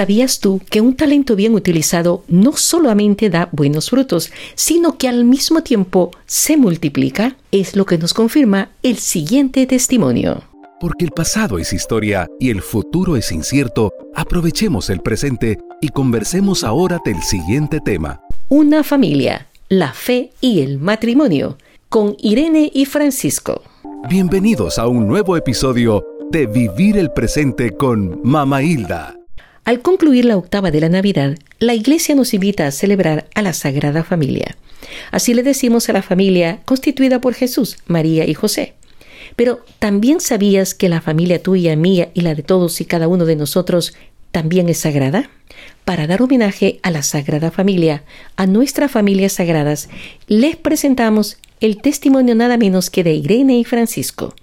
¿Sabías tú que un talento bien utilizado no solamente da buenos frutos, sino que al mismo tiempo se multiplica? Es lo que nos confirma el siguiente testimonio. Porque el pasado es historia y el futuro es incierto, aprovechemos el presente y conversemos ahora del siguiente tema. Una familia, la fe y el matrimonio, con Irene y Francisco. Bienvenidos a un nuevo episodio de Vivir el Presente con Mama Hilda. Al concluir la octava de la Navidad, la Iglesia nos invita a celebrar a la Sagrada Familia. Así le decimos a la familia constituida por Jesús, María y José. Pero ¿también sabías que la familia tuya, mía y la de todos y cada uno de nosotros también es sagrada? Para dar homenaje a la Sagrada Familia, a nuestras familias sagradas, les presentamos el testimonio nada menos que de Irene y Francisco.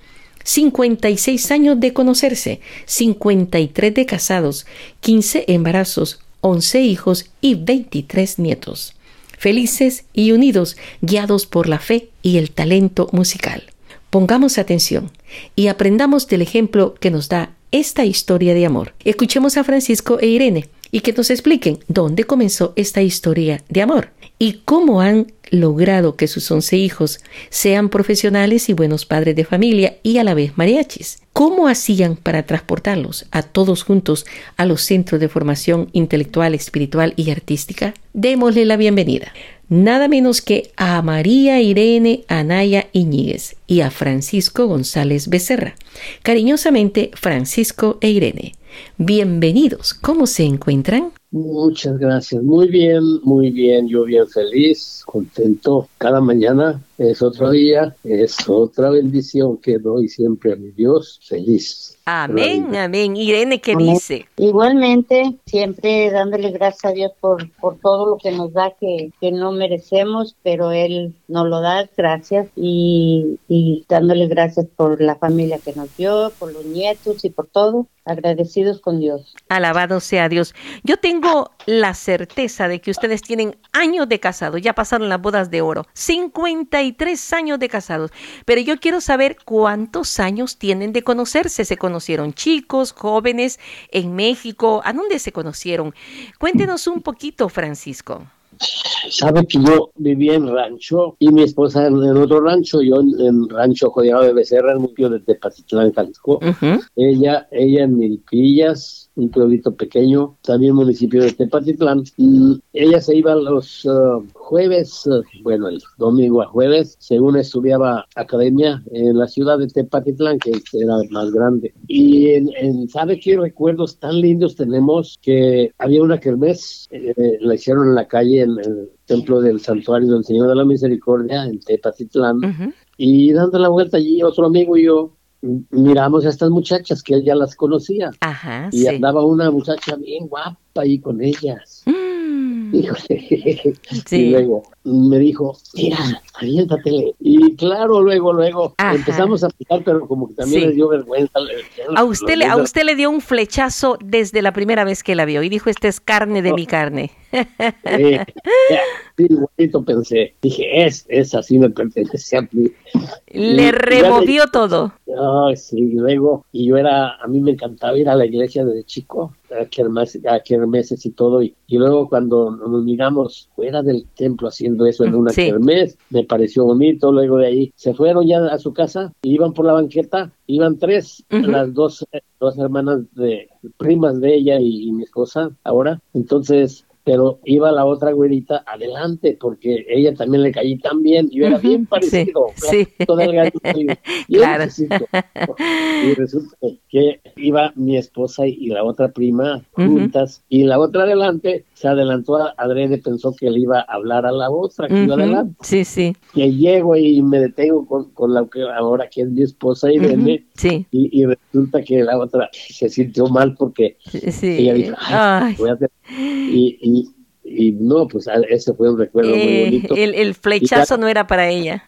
56 años de conocerse, 53 de casados, 15 embarazos, 11 hijos y 23 nietos. Felices y unidos, guiados por la fe y el talento musical. Pongamos atención y aprendamos del ejemplo que nos da esta historia de amor. Escuchemos a Francisco e Irene y que nos expliquen dónde comenzó esta historia de amor y cómo han logrado que sus once hijos sean profesionales y buenos padres de familia y a la vez mariachis. ¿Cómo hacían para transportarlos a todos juntos a los centros de formación intelectual, espiritual y artística? Démosle la bienvenida. Nada menos que a María Irene Anaya Iñiguez y a Francisco González Becerra. Cariñosamente, Francisco e Irene. Bienvenidos. ¿Cómo se encuentran? Muchas gracias. Muy bien, muy bien. Yo bien feliz, contento. Cada mañana es otro día, es otra bendición que doy siempre a mi Dios. Feliz. Amén, amén. Irene, ¿qué dice? Igualmente, siempre dándole gracias a Dios por, por todo lo que nos da que, que no merecemos, pero Él nos lo da, gracias. Y, y dándole gracias por la familia que nos dio, por los nietos y por todo agradecidos con Dios. Alabado sea Dios. Yo tengo la certeza de que ustedes tienen años de casado, ya pasaron las bodas de oro, 53 años de casados, pero yo quiero saber cuántos años tienen de conocerse. ¿Se conocieron chicos, jóvenes, en México? ¿A dónde se conocieron? Cuéntenos un poquito, Francisco. Sabe que yo vivía en rancho y mi esposa en, otro rancho, yo en, rancho Jodiado de Becerra, en municipio de Tepatitlán, Jalisco. Ella, ella en Milpillas, un pueblito pequeño, también municipio de Tepatitlán. Y ella se iba los uh, jueves, uh, bueno, el domingo a jueves, según estudiaba academia en la ciudad de Tepatitlán, que era más grande. Y en, ¿sabe qué recuerdos tan lindos tenemos? Que había una kermés, eh, la hicieron en la calle, en el templo del santuario del Señor de la Misericordia, en Tepatitlán. Y dando la vuelta allí, otro amigo y yo miramos a estas muchachas que él ya las conocía. Ajá, y andaba una muchacha bien guapa ahí con ellas. Mm. Y luego me dijo, mira, aviéntatele. Y claro, luego, luego empezamos a picar, pero como que también le dio vergüenza. A usted, le, a usted le dio un flechazo desde la primera vez que la vio y dijo, esta es carne de mi carne. sí, bonito pensé. Dije, es, es así me pertenece a mí. Le removió todo. Ay, sí, luego, y yo era, a mí me encantaba ir a la iglesia desde chico, a kermeses, a y todo, y, luego cuando nos miramos fuera del templo haciendo eso en una kermés, me pareció bonito, luego de ahí se fueron ya a su casa, iban por la banqueta, iban tres, las dos, dos hermanas de primas de ella y mi esposa ahora, entonces pero iba la otra güerita adelante porque ella también le caí tan bien y yo era bien parecido, sí, claro. y resulta que iba mi esposa y la otra prima juntas y la otra adelante se adelantó a adrede, pensó que le iba a hablar a la otra que iba adelante. Sí, sí. Que llego y me detengo con, con la que ahora que es mi esposa y sí. y, resulta que la otra se sintió mal porque ella dijo, Ay, voy a hacer y, y, no, pues ese fue un recuerdo muy eh, bonito. El, flechazo no era para ella.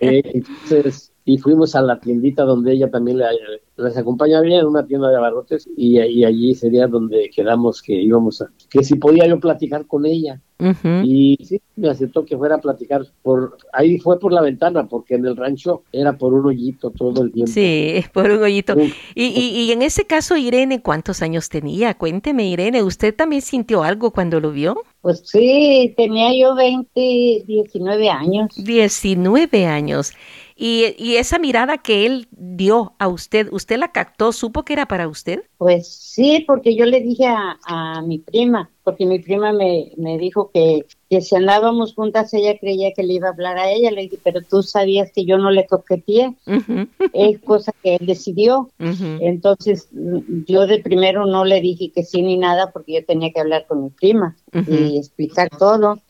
Eh, entonces, y fuimos a la tiendita donde ella también le, les acompañaría en una tienda de abarrotes y, y allí sería donde quedamos que íbamos a, que si podía yo platicar con ella. Y sí, me aceptó que fuera a platicar por ahí fue por la ventana porque en el rancho era por un hoyito todo el tiempo. Sí, por un hoyito. Y, y, y en ese caso Irene, ¿cuántos años tenía? Cuénteme Irene, ¿usted también sintió algo cuando lo vio? Pues sí, tenía yo 20, 19 años. 19 años. Y, y, esa mirada que él dio a usted, ¿usted la captó? ¿Supo que era para usted? Pues sí, porque yo le dije a, a mi prima, porque mi prima me, me dijo que, que, si andábamos juntas ella creía que le iba a hablar a ella. Le dije, pero tú sabías que yo no le coqueteé. Uh -huh. Es cosa que él decidió. Uh -huh. Entonces yo de primero no le dije que sí ni nada porque yo tenía que hablar con mi prima uh -huh. y explicar todo.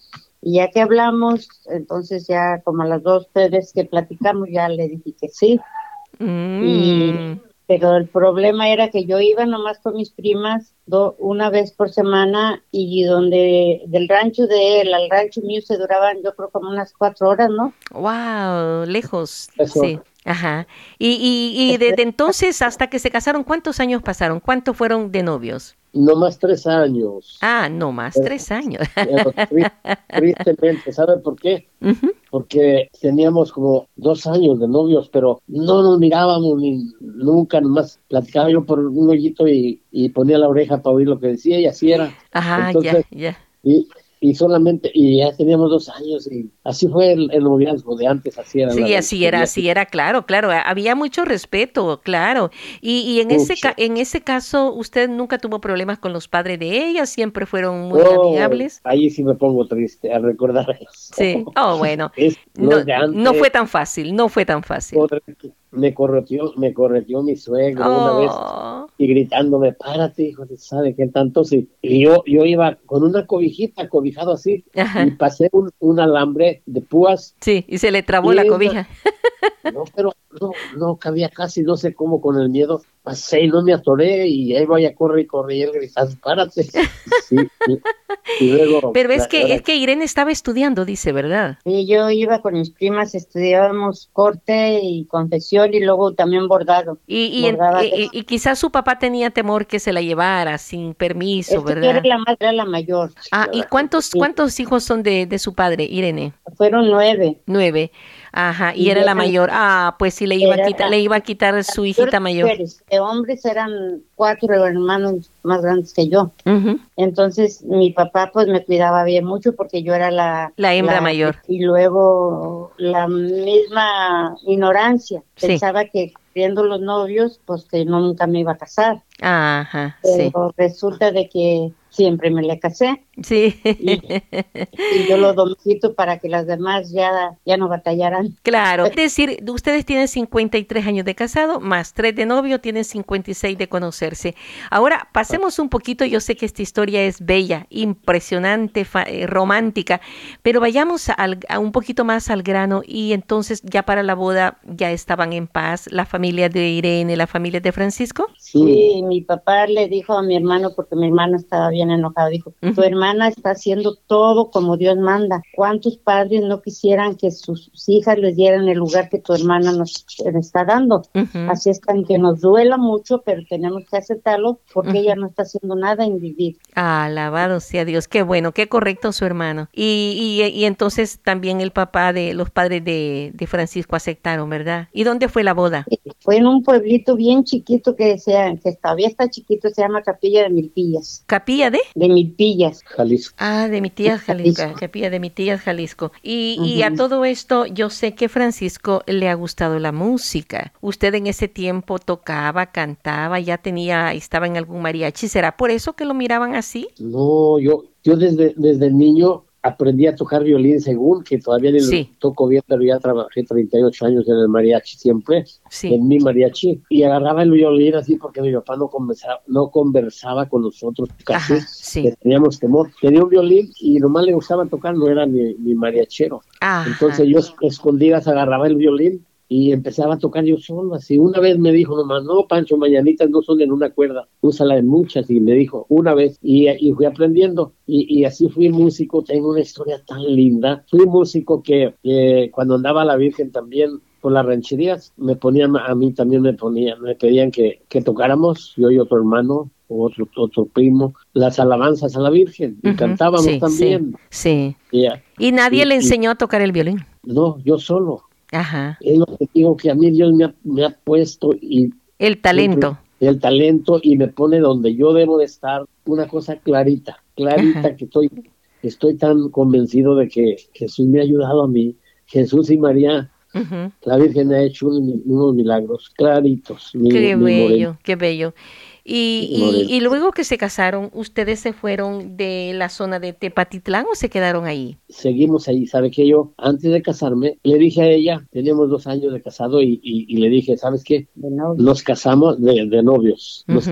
Y ya que hablamos, entonces ya como a las dos, tres veces que platicamos, ya le dije que sí. Mm. Y, pero el problema era que yo iba nomás con mis primas do, una vez por semana y donde del rancho de él al rancho mío se duraban yo creo como unas cuatro horas, ¿no? Wow, lejos. Eso. Sí. Ajá. Y, y, y desde entonces hasta que se casaron, ¿cuántos años pasaron? ¿Cuántos fueron de novios? No más tres años. Ah, no más pero, tres años. Pero, tristemente, ¿sabe por qué? Uh -huh. Porque teníamos como dos años de novios, pero no nos mirábamos ni nunca, nomás platicaba yo por un hoyito y, y ponía la oreja para oír lo que decía y así era. Ajá, Entonces, ya, ya. Y, y solamente, y ya teníamos dos años y así fue el, el noviazgo de antes, así era. Sí, así era, así era, claro, claro, había mucho respeto, claro. Y, y en, ese, en ese caso, ¿usted nunca tuvo problemas con los padres de ella? ¿Siempre fueron muy oh, amigables? Ahí sí me pongo triste al recordar eso. Sí, oh, bueno. es, no, no, fue tan fácil, no fue tan fácil. Me correteó, me correteó mi suegro oh. una vez y gritándome, párate, hijo de sabe qué tanto sí. Y yo, yo iba con una cobijita, cobijado así, Ajá. y pasé un, un, alambre de púas. Sí, y se le trabó la cobija. No, pero no, no cabía casi, no sé cómo con el miedo. Pasé y no me atoré y ahí vaya, corre y corre y él gritando, párate. Sí, y, y luego, pero es que, es que Irene estaba estudiando, dice, ¿verdad? Sí, yo iba con mis primas, estudiábamos corte y confección y luego también bordado. Y, y, y, y quizás su papá tenía temor que se la llevara sin permiso, es que ¿verdad? Era la, era la mayor. Ah, ¿y cuántos, sí. cuántos hijos son de, de su padre, Irene? Fueron nueve. Nueve. Ajá, y, y era la mayor. Ah, pues sí le iba a quitar, le iba a quitar su hijita mayor. De hombres eran cuatro hermanos más grandes que yo. Uh -huh. Entonces mi papá pues me cuidaba bien mucho porque yo era la la hembra la, mayor. Y luego la misma ignorancia. Sí. Pensaba que viendo los novios, pues que no, nunca me iba a casar. Ajá, Pero sí. resulta de que siempre me le casé. Sí. Y, y yo lo domicito para que las demás ya, ya no batallaran. Claro. Es decir, ustedes tienen 53 años de casado, más 3 de novio, tienen 56 de conocerse. Ahora, pasemos un poquito, yo sé que esta historia es bella, impresionante, eh, romántica, pero vayamos al, a un poquito más al grano y entonces ya para la boda ya estaban en paz la familia de Irene, la familia de Francisco. Sí, mi papá le dijo a mi hermano, porque mi hermano estaba bien enojado, dijo, uh -huh. tu hermana está haciendo todo como Dios manda. ¿Cuántos padres no quisieran que sus hijas les dieran el lugar que tu hermana nos está dando? Uh -huh. Así es que aunque nos duela mucho, pero tenemos que aceptarlo porque uh -huh. ella no está haciendo nada en vivir. Alabado sea Dios, qué bueno, qué correcto su hermano. Y, y, y entonces también el papá de los padres de, de, Francisco aceptaron, ¿verdad? ¿Y dónde fue la boda? Fue en un pueblito bien chiquito que, sea, que todavía está chiquito, se llama Capilla de Milpillas. ¿Capilla de? De Milpillas. Jalisco. Ah, de mi tía Jalisco, Capilla de mi tía Jalisco. Y, uh -huh. y, a todo esto, yo sé que Francisco le ha gustado la música. Usted en ese tiempo tocaba, cantaba, ya tenía, estaba en algún mariachi. ¿Será por eso que lo miraban así? No, yo, yo desde, desde niño aprendí a tocar violín según, que todavía ni sí. lo toco bien, pero ya trabajé 38 años en el mariachi siempre, sí. en mi mariachi, y agarraba el violín así porque mi papá no conversaba, no conversaba con nosotros casi, Ajá, sí. teníamos temor. Tenía un violín y nomás le gustaba tocar, no era ni, ni mariachero. Ajá. Entonces yo escondidas agarraba el violín y empezaba a tocar yo solo, así. Una vez me dijo no, Pancho, mañanitas no son en una cuerda, úsala en muchas, y me dijo, una vez, y, y fui aprendiendo, y, y, así fui músico, tengo una historia tan linda. Fui músico que, que cuando andaba la Virgen también por las rancherías, me ponían, a mí también me ponían, me pedían que, que tocáramos, yo y otro hermano, otro, otro primo, las alabanzas a la Virgen, y cantábamos también. Sí. ¿Y nadie le enseñó a tocar el violín? No, yo solo. Ajá. Es lo que digo que a mí Dios me ha, me ha puesto y... El talento. el talento y me pone donde yo debo de estar, una cosa clarita, clarita que estoy, estoy tan convencido de que Jesús me ha ayudado a mí, Jesús y María La Virgen ha hecho unos, milagros claritos. qué bello, qué bello. Y, y, luego que se casaron, ¿ustedes se fueron de la zona de Tepatitlán o se quedaron ahí? Seguimos ahí. ¿Sabe que Yo, antes de casarme, le dije a ella, teníamos dos años de casado y, y, le dije, ¿sabes qué? Nos casamos de, novios. Nos,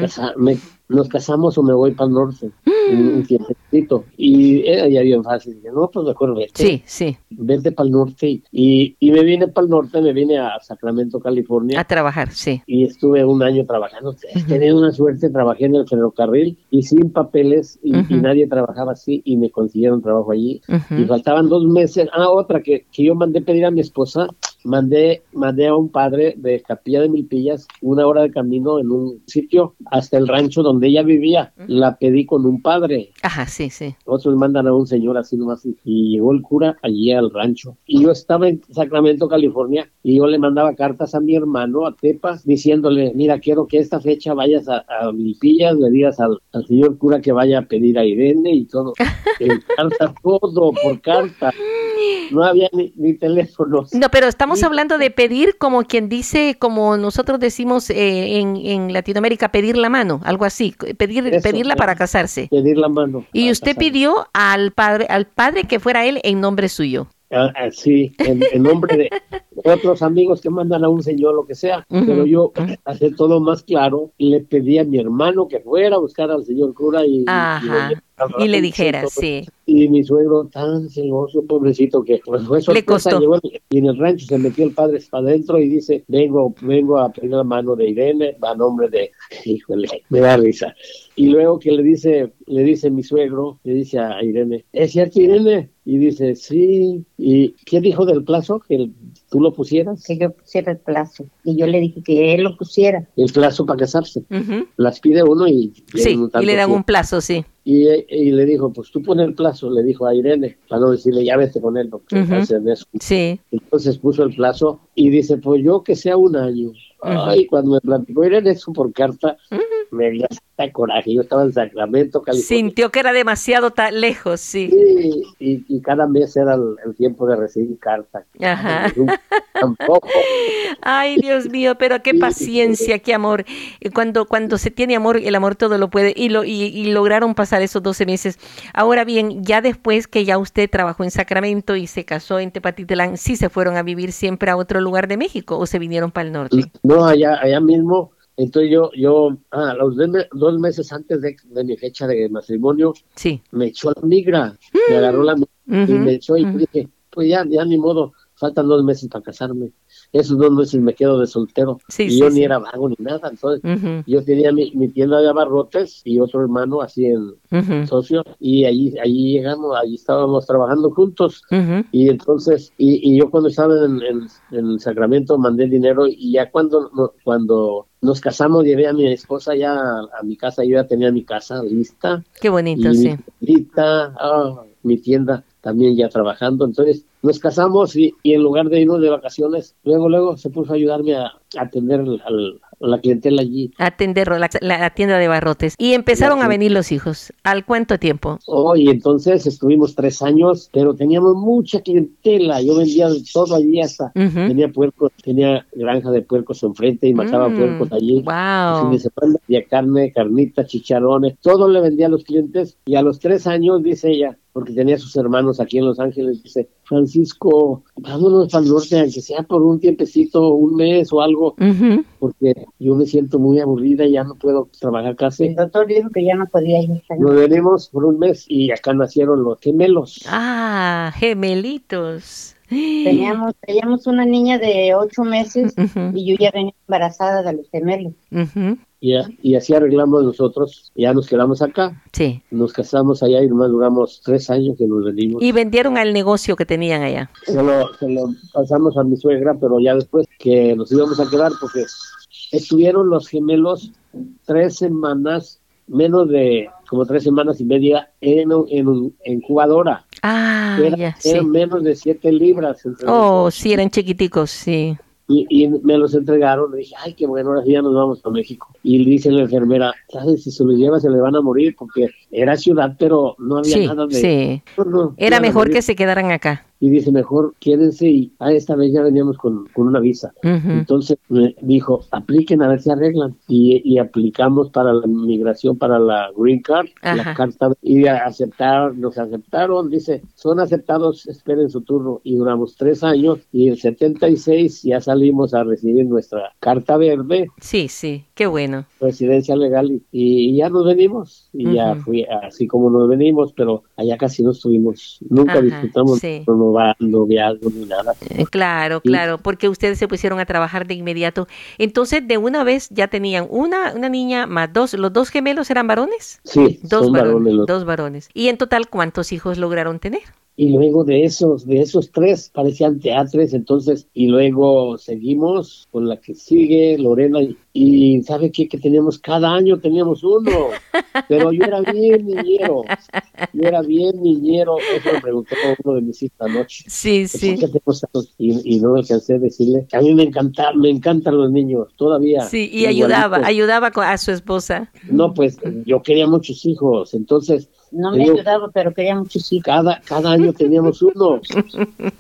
nos casamos o me voy para el norte. Un, tiempecito. Y era ya bien fácil. Dije, no, pues mejor vete. Sí, sí. Vete para el norte. Y, y me vine para el norte, me vine a Sacramento, California. A trabajar, sí. Y estuve un año trabajando. Tenía una suerte, trabajé en el ferrocarril y sin papeles y, nadie trabajaba así y me consiguieron trabajo allí. Y faltaban dos meses. Ah, otra que, que yo mandé pedir a mi esposa mandé, mandé a un padre de Capilla de Milpillas una hora de camino en un sitio hasta el rancho donde ella vivía. La pedí con un padre. Ajá, sí, sí. Otros mandan a un señor así nomás y llegó el cura allí al rancho. Y yo estaba en Sacramento, California, y yo le mandaba cartas a mi hermano, a Tepa, diciéndole, mira, quiero que esta fecha vayas a, Milpillas, le digas al, señor cura que vaya a pedir a Irene y todo. en carta, todo por carta. No había ni, ni teléfonos. No, pero estamos hablando de pedir como quien dice, como nosotros decimos eh, en, en, Latinoamérica, pedir la mano, algo así, pedir, pedirla para casarse. Pedir la mano. Y usted pidió al padre, al padre que fuera él en nombre suyo. Ah, ah, sí, en, nombre de otros amigos que mandan a un señor, lo que sea. Pero yo, hacer todo más claro, le pedí a mi hermano que fuera a buscar al señor cura y, y, le dijera, sí. Y mi suegro, tan celoso, pobrecito, que pues fue Le costó. y en el rancho se metió el padre para adentro y dice, vengo, vengo a pedir la mano de Irene, a nombre de, híjole, me da risa. Y luego que le dice, le dice mi suegro, le dice a Irene, ¿es cierto Irene? Y dice, sí. ¿Y qué dijo del plazo? ¿Que tú lo pusieras? Que yo pusiera el plazo. Y yo le dije que él lo pusiera. El plazo para casarse. Las pide uno y... Sí, y le dan un plazo, sí. Y, le dijo, pues tú pon el plazo, le dijo a Irene, para no decirle, ya vete con él, porque hacen eso. Sí. Entonces puso el plazo y dice, pues yo que sea un año. Ay, cuando me platicó Irene eso por carta, me dio hasta coraje. Yo estaba en Sacramento, California. Sintió que era demasiado lejos, sí. Sí, y, cada mes era el, tiempo de recibir carta. Ajá. Tampoco. Ay, Dios mío, pero qué paciencia, qué amor. Cuando, cuando se tiene amor, el amor todo lo puede. Y, lo, y, lograron pasar esos 12 meses. Ahora bien, ya después que ya usted trabajó en Sacramento y se casó en Tepatitlán, ¿sí se fueron a vivir siempre a otro lugar de México o se vinieron para el norte? No, allá, allá mismo entonces yo, yo, ah, los dos meses antes de, mi fecha de matrimonio, sí. me echó la migra, me agarró la migra y me echó y dije, pues ya, ya ni modo, faltan dos meses para casarme. Esos dos meses me quedo de soltero. y yo ni era vago ni nada. Entonces, yo tenía mi, tienda de abarrotes y otro hermano así en socio. Y allí, allí llegamos, allí estábamos trabajando juntos. Y entonces, y, y, yo cuando estaba en, en, Sacramento mandé dinero y ya cuando, cuando nos casamos, llevé a mi esposa ya a, mi casa, yo ya tenía mi casa lista. Qué bonito, sí. Lista, ah, mi tienda también ya trabajando. Entonces nos casamos y, y, en lugar de irnos de vacaciones, luego, luego se puso a ayudarme a, atender al, la clientela allí. Atender la, la, tienda de barrotes. Y empezaron a venir los hijos. ¿Al cuánto tiempo? Oh, y entonces estuvimos tres años, pero teníamos mucha clientela. Yo vendía todo allí hasta. Tenía puercos, tenía granja de puercos enfrente y mataba mm, puercos allí. Wow. Y carne, carnita, chicharrones, todo le vendía a los clientes. Y a los tres años, dice ella, porque tenía sus hermanos aquí en Los Ángeles, dice, Francisco, vámonos al norte, aunque sea por un tiempecito, un mes o algo, porque yo me siento muy aburrida y ya no puedo trabajar casi. El doctor dijo que ya no podía ir. Nos venimos por un mes y acá nacieron los gemelos. Ah, gemelitos. Teníamos, teníamos una niña de ocho meses y yo ya venía embarazada de los gemelos. Y, así arreglamos nosotros, ya nos quedamos acá. Sí. Nos casamos allá y nomás duramos tres años que nos venimos. Y vendieron al negocio que tenían allá. Se lo, se lo pasamos a mi suegra, pero ya después que nos íbamos a quedar porque estuvieron los gemelos tres semanas, menos de como tres semanas y media en, en, en incubadora. Ah, ya, eran menos de siete libras. oh, sí, eran chiquiticos, sí. Y, me los entregaron. Le dije, ay, qué bueno, ahora sí ya nos vamos a México. Y le dice la enfermera, ¿sabes? Si se los lleva, se le van a morir porque era ciudad, pero no había nada de. Sí, era mejor que se quedaran acá y dice, mejor quédense y a esta vez ya veníamos con, una visa. Entonces me dijo, apliquen a ver si arreglan. Y, y, aplicamos para la migración, para la green card, la carta, y aceptaron, nos aceptaron, dice, son aceptados, esperen su turno. Y duramos tres años y en 76 ya salimos a recibir nuestra carta verde. Sí, sí, qué bueno. Residencia legal y, ya nos venimos. Y ya fui así como nos venimos, pero allá casi no estuvimos, nunca disfrutamos va noviazgo ni nada. Eh, claro, claro, porque ustedes se pusieron a trabajar de inmediato. Entonces, de una vez ya tenían una, una niña más dos. ¿Los dos gemelos eran varones? Sí, dos varones. Dos varones. ¿Y en total cuántos hijos lograron tener? Y luego de esos, de esos tres parecían teatres, entonces, y luego seguimos con la que sigue, Lorena, y, ¿sabe qué? Que teníamos, cada año teníamos uno, pero yo era bien niñero, yo era bien niñero, eso me preguntó uno de mis hijos anoche. Sí, sí. Y, y, no alcancé a decirle, a mí me encanta, me encantan los niños, todavía. Sí, y ayudaba, ayudaba a su esposa. No, pues yo quería muchos hijos, entonces no me ayudaba, pero quería muchos hijos. Cada, cada año teníamos uno.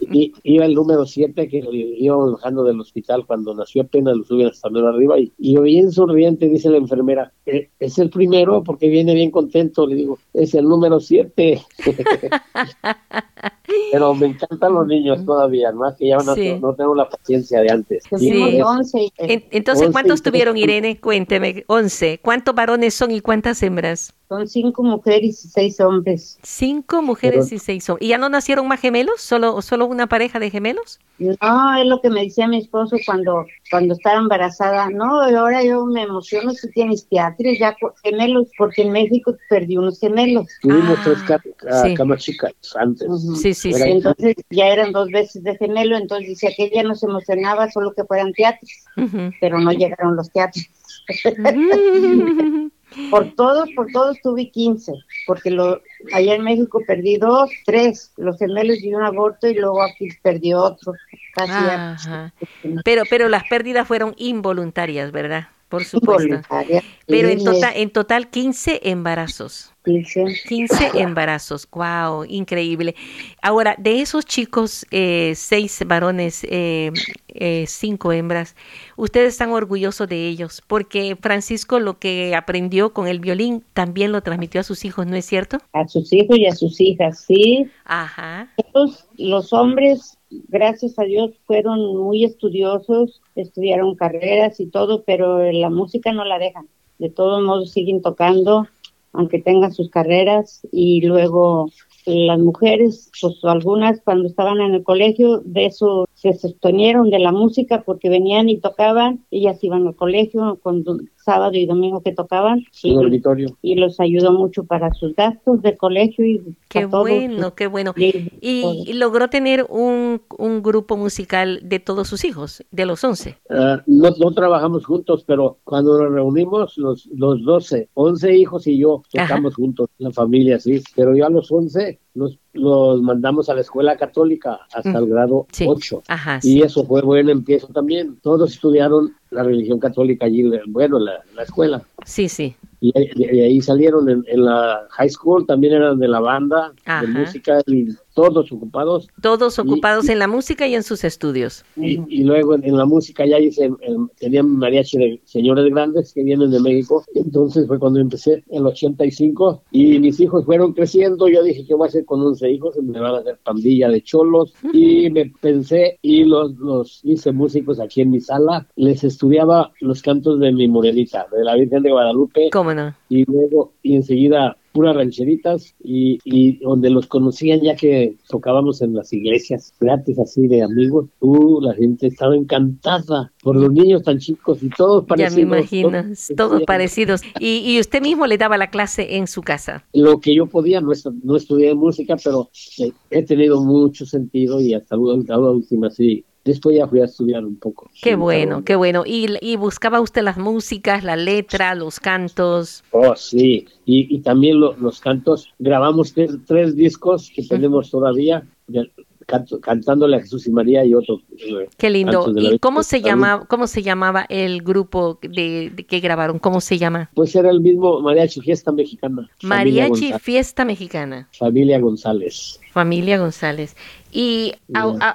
y, iba el número 7 que íbamos bajando del hospital cuando nació apenas lo subían hasta arriba. Y, y, yo bien sonriente, dice la enfermera, eh, es el primero porque viene bien contento. Le digo, es el número 7. pero me encantan los niños todavía, más que ya no, no, tengo la paciencia de antes. Sí. 11. Entonces, ¿cuántos tuvieron, Irene? Cuénteme, 11. ¿Cuántos varones son y cuántas hembras? Son cinco mujeres y seis hombres. Cinco mujeres y seis hombres. ¿Y ya no nacieron más gemelos? ¿Solo, ¿Solo una pareja de gemelos? No, es lo que me decía mi esposo cuando, cuando estaba embarazada. No, ahora yo me emociono si tienes teatros, ya gemelos, porque en México perdí unos gemelos. Tuvimos tres ah, camas chicas antes. Sí, sí, sí. Entonces ya eran dos veces de gemelo, entonces dice que ella no se emocionaba solo que fueran teatros, pero no llegaron los teatros. Por todos, por todos tuve 15, porque lo, allá en México perdí dos, tres, los gemelos y un aborto y luego aquí perdí otro. Pero, pero las pérdidas fueron involuntarias, ¿verdad? Por supuesto. Pero en total, en total 15 embarazos. 15. embarazos, wow, increíble. Ahora, de esos chicos, eh, seis varones, eh, eh, cinco hembras, ustedes están orgullosos de ellos, porque Francisco lo que aprendió con el violín también lo transmitió a sus hijos, ¿no es cierto? A sus hijos y a sus hijas, sí. Ajá. los hombres, gracias a Dios, fueron muy estudiosos, estudiaron carreras y todo, pero la música no la dejan. De todos modos siguen tocando aunque tengan sus carreras y luego las mujeres, pues algunas cuando estaban en el colegio, de eso se sostenieron de la música porque venían y tocaban, ellas iban al colegio con sábado y domingo que tocaban y, y los ayudó mucho para sus gastos de colegio y qué bueno, qué bueno. Y, logró tener un, un, grupo musical de todos sus hijos, de los 11. Ah, no, no, trabajamos juntos, pero cuando nos reunimos los, los 12, 11 hijos y yo tocamos juntos, la familia, sí, pero yo a los 11 los, los mandamos a la escuela católica hasta el grado 8. y eso fue buen empiezo también. Todos estudiaron la religión católica allí, bueno, la, la escuela. Sí, sí. Y, ahí salieron en, la high school, también eran de la banda, de música, y todos ocupados. Todos ocupados en la música y en sus estudios. Y, luego en, la música ya hice, tenían mariachi de señores grandes que vienen de México. Entonces fue cuando empecé en el 85 y mis hijos fueron creciendo. Yo dije, ¿qué voy a hacer con 11 hijos? Me van a hacer pandilla de cholos. Y me pensé y los, los hice músicos aquí en mi sala. Les estudiaba los cantos de mi morenita, de la Virgen de Guadalupe. ¿Cómo Y luego, y enseguida puras rancheritas y, y, donde los conocían ya que tocábamos en las iglesias gratis así de amigos, uh, la gente estaba encantada por los niños tan chicos y todos parecidos. Ya me imagino, todos, parecidos. Y, y, usted mismo le daba la clase en su casa. Lo que yo podía, no, no estudié música, pero he tenido mucho sentido y hasta la última sí Después ya fui a estudiar un poco. Qué bueno, qué bueno. ¿Y, ¿Y, buscaba usted las músicas, la letra, los cantos? Oh, sí. Y, y también los cantos. Grabamos tres, discos que tenemos todavía cantándole a Jesús y María y otro. Eh, Qué lindo. ¿Y cómo se llama, cómo se llamaba el grupo de, que grabaron? ¿Cómo se llama? Pues era el mismo Mariachi Fiesta Mexicana. Mariachi Fiesta Mexicana. Familia González. Familia González. Y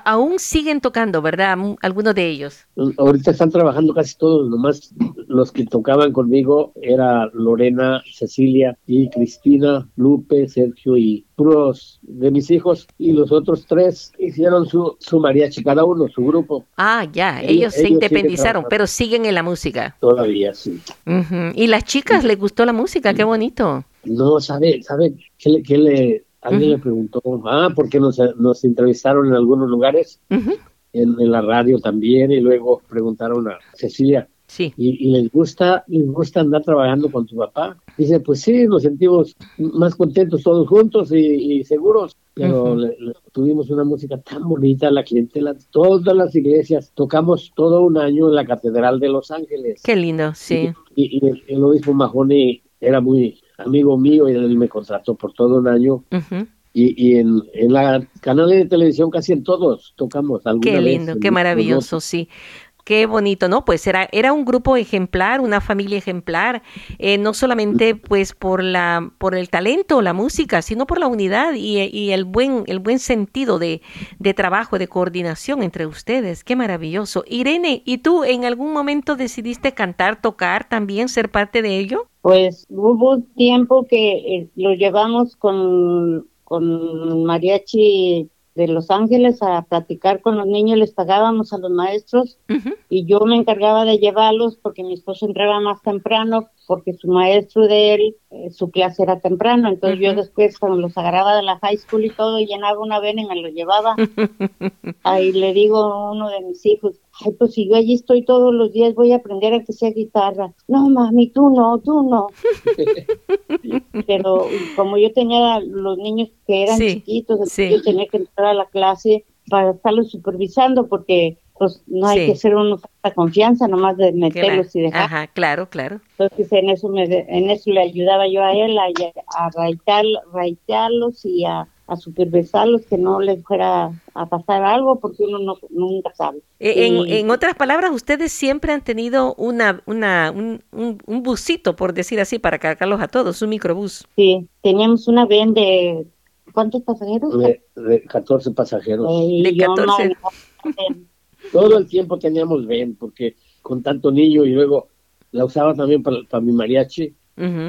aún siguen tocando, ¿verdad? Algunos de ellos. Ahorita están trabajando casi todos, nomás los que tocaban conmigo era Lorena, Cecilia y Cristina, Lupe, Sergio y puros de mis hijos y los otros tres hicieron su, su mariachi cada uno, su grupo. Ah, ya, ellos, se independizaron, pero siguen en la música. Todavía, sí. ¿Y las chicas les gustó la música? Qué bonito. No, sabe, sabe qué le, qué le Alguien le preguntó, ah, porque nos, nos entrevistaron en algunos lugares, en, en, la radio también, y luego preguntaron a Cecilia, sí. y, y, les gusta, les gusta andar trabajando con tu papá. Dice, pues sí, nos sentimos más contentos todos juntos y, seguros, pero tuvimos una música tan bonita, la clientela, todas las iglesias, tocamos todo un año en la Catedral de Los Ángeles. Qué lindo, sí. Y, el, el obispo Mahoney era muy amigo mío y él me contrató por todo un año. Y, y en, en, la canal de televisión casi en todos tocamos. Qué lindo, qué maravilloso, sí. Qué bonito, ¿no? Pues era, era un grupo ejemplar, una familia ejemplar, eh, no solamente pues por la, por el talento, la música, sino por la unidad y, el buen, el buen sentido de, de, trabajo, de coordinación entre ustedes. Qué maravilloso. Irene, ¿y tú en algún momento decidiste cantar, tocar, también ser parte de ello? Pues hubo un tiempo que eh, lo llevamos con, con mariachi de Los Ángeles a platicar con los niños, les pagábamos a los maestros y yo me encargaba de llevarlos porque mi esposo entraba más temprano porque su maestro de él, eh, su clase era temprano, entonces yo después cuando los agarraba de la high school y todo, llenaba una vena y me lo llevaba. Ahí le digo a uno de mis hijos, ay, pues si yo allí estoy todos los días, voy a aprender a que sea guitarra. No, mami, tú no, tú no. Pero como yo tenía los niños que eran chiquitos, yo tenía que entrar a la clase para estarlos supervisando porque pues no hay que ser una confianza nomás de meterlos y dejar. Ajá, claro, claro. Entonces en eso me, en eso le ayudaba yo a él a, a raitearlos y a, a supervisarlos que no les fuera a pasar algo porque uno no, nunca sabe. E, en, en, otras palabras, ustedes siempre han tenido una, una, un, un, busito, por decir así, para cargarlos a todos, un microbús. Sí, teníamos una ven de... ¿Cuántos pasajeros? De, 14 pasajeros. de 14. Todo el tiempo teníamos ven, porque con tanto niño y luego la usaba también para, para mi mariachi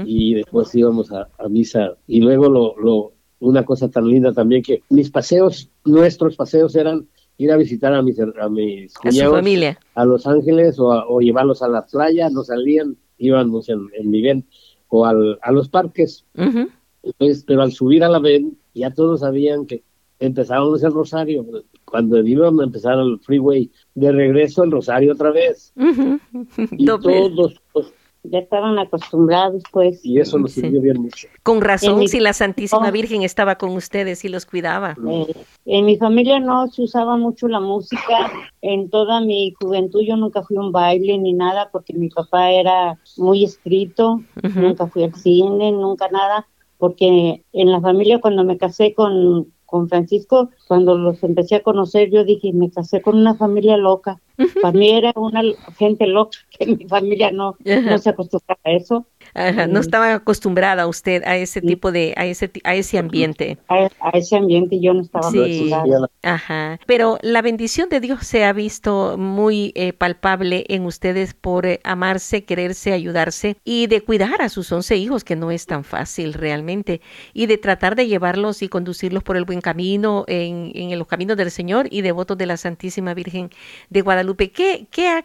y después íbamos a, misa. Y luego lo, lo, una cosa tan linda también que mis paseos, nuestros paseos eran ir a visitar a mis, a mis cuñados, familia. a Los Ángeles o, o, llevarlos a la playa, no salían, íbamos en, en mi ven o al, a los parques. Entonces, pero al subir a la ven, ya todos sabían que empezábamos el rosario. Cuando íbamos a empezar el freeway, de regreso el rosario otra vez. y todos, pues, ya estaban acostumbrados, pues. Y eso nos sirvió bien mucho. Con razón, si la Santísima Virgen estaba con ustedes y los cuidaba. Eh, en mi familia no se usaba mucho la música. En toda mi juventud yo nunca fui a un baile ni nada porque mi papá era muy estricto. Nunca fui al cine, nunca nada. Porque en la familia cuando me casé con con Francisco, cuando los empecé a conocer, yo dije, me casé con una familia loca. Para mí era una gente loca, que mi familia no, no se acostumbraba a eso. No estaba acostumbrada usted a ese tipo de, a ese, a ese ambiente. A, ese ambiente yo no estaba acostumbrada. Ajá. Pero la bendición de Dios se ha visto muy eh, palpable en ustedes por eh, amarse, quererse, ayudarse y de cuidar a sus once hijos, que no es tan fácil realmente, y de tratar de llevarlos y conducirlos por el buen camino, en, en los caminos del Señor y devotos de la Santísima Virgen de Guadalupe. ¿Qué, qué, han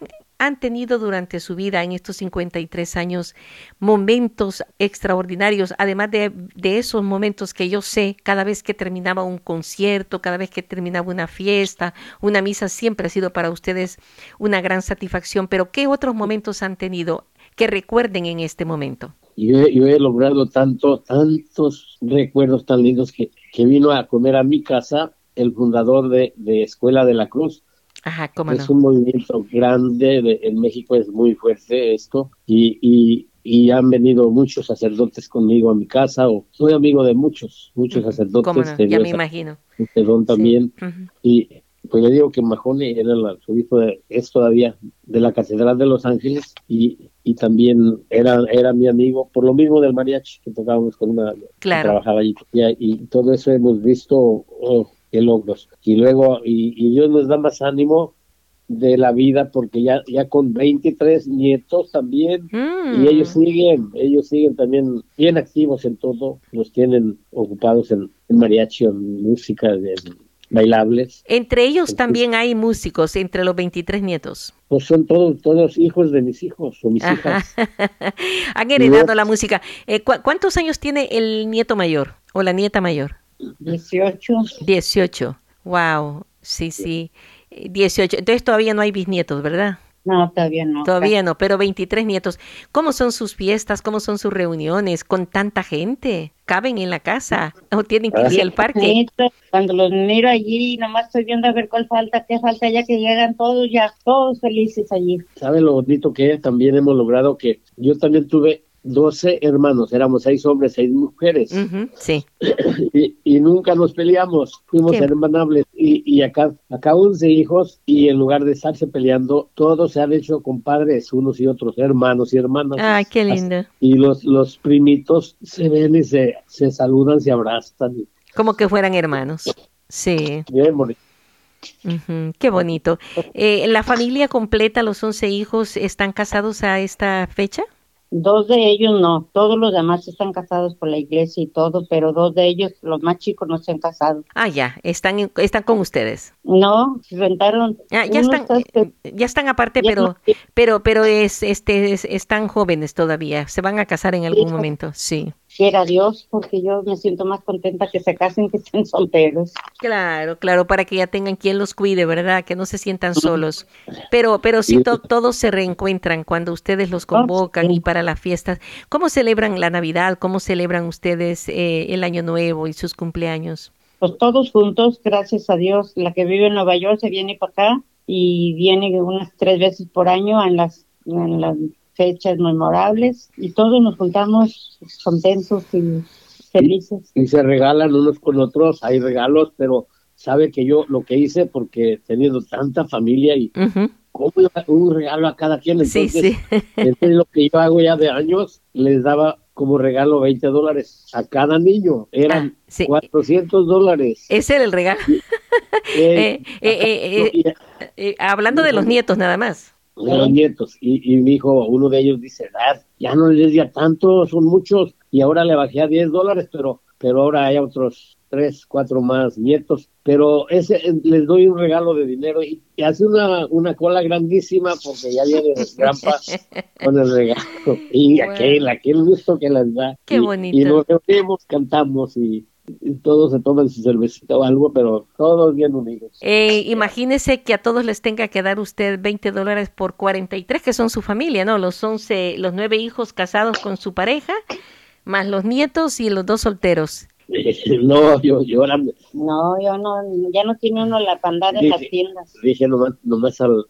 tenido durante su vida en estos 53 años momentos extraordinarios, además de, esos momentos que yo sé, cada vez que terminaba un concierto, cada vez que terminaba una fiesta, una misa, siempre ha sido para ustedes una gran satisfacción, pero ¿qué otros momentos han tenido que recuerden en este momento? Yo, he logrado tanto, tantos recuerdos tan lindos que, vino a comer a mi casa el fundador de Escuela de la Cruz, Ajá, ¿cómo es un movimiento grande, en México es muy fuerte esto, y, y, y, han venido muchos sacerdotes conmigo a mi casa, o soy amigo de muchos, muchos sacerdotes. No? Ya me imagino. Perdón también. Sí. Uh -huh. Y pues le digo que Mahoney era el arzobispo de, es todavía de la Catedral de Los Ángeles y, y también era, era mi amigo, por lo mismo del mariachi que tocábamos con una claro. que trabajaba allí. Y, y, todo eso hemos visto, oh, qué logros. Y luego, y, y, Dios nos da más ánimo de la vida porque ya, ya con 23 nietos también, mm. y ellos siguen, ellos siguen también bien activos en todo, los tienen ocupados en, en mariachi, en música, en bailables. Entre ellos también hay músicos, entre los 23 nietos. Pues son todos, todos hijos de mis hijos o mis Ajá. hijas. Han heredado la música. Eh, ¿cu ¿Cuántos años tiene el nieto mayor o la nieta mayor? 18. 18. Wow. Sí, sí. 18. Entonces todavía no hay bisnietos, ¿verdad? No, todavía no. Todavía no, pero 23 nietos. ¿Cómo son sus fiestas? ¿Cómo son sus reuniones con tanta gente? ¿Caben en la casa? ¿O tienen que ir al parque? Cuando los miro allí, nomás estoy viendo a ver cuál falta, qué falta, ya que llegan todos, ya todos felices allí. ¿Sabe lo bonito que es? También hemos logrado que yo también tuve 12 hermanos, éramos seis hombres, seis mujeres. Uh -huh, sí. Y, y, nunca nos peleamos, fuimos ¿Qué? hermanables. Y, y, acá, acá 11 hijos, y en lugar de estarse peleando, todos se han hecho compadres, unos y otros, hermanos y hermanas. Ay, qué lindo. Y los, los primitos se ven y se, se saludan, se abrazan. Como que fueran hermanos. Sí. Bien bonito. Uh -huh, qué bonito. Eh, ¿La familia completa, los 11 hijos, están casados a esta fecha? Dos de ellos no, todos los demás están casados por la iglesia y todo, pero dos de ellos, los más chicos, no se han casado. Ah, ya, están, están con ustedes. No, rentaron. Ah, ya están, este, ya están aparte, pero, no. pero, pero es, este, es, están jóvenes todavía. Se van a casar en algún sí, momento, sí. Quiera Dios, porque yo me siento más contenta que se casen que estén solteros. Claro, claro, para que ya tengan quien los cuide, ¿verdad? Que no se sientan solos. Pero, pero sí, to todos se reencuentran cuando ustedes los convocan y para las fiestas. ¿Cómo celebran la Navidad? ¿Cómo celebran ustedes eh, el Año Nuevo y sus cumpleaños? Pues todos juntos, gracias a Dios. La que vive en Nueva York se viene para acá y viene unas tres veces por año en las, en las fechas memorables y todos nos juntamos contentos y felices. Y, y, se regalan unos con otros, hay regalos, pero sabe que yo lo que hice, porque teniendo tanta familia y uh -huh. como un regalo a cada quien, entonces, sí, sí. entonces lo que yo hago ya de años, les daba como regalo 20 dólares a cada niño, eran ah, sí. 400 dólares. Ese era el regalo. eh, eh, hablando de los nietos nada más de los nietos. Y, y mi hijo, uno de ellos dice, Dad, ya no les di a tanto, son muchos, y ahora le bajé a 10 dólares, pero, pero ahora hay otros tres, cuatro más nietos, pero ese les doy un regalo de dinero y, y hace una, una cola grandísima porque ya viene Grampa con el regalo y bueno. aquel, aquel gusto que les da. Qué y, bonito. Y nos reunimos, cantamos y, y todos se toman su cervecita o algo, pero todos bien unidos. Eh, imagínese que a todos les tenga que dar usted 20 dólares por 43, que son su familia, ¿no? Los 11, los nueve hijos casados con su pareja, más los nietos y los dos solteros. No, yo, yo era... No, yo no, ya no tiene uno la pandada en las tiendas. Dije nomás, nomás al,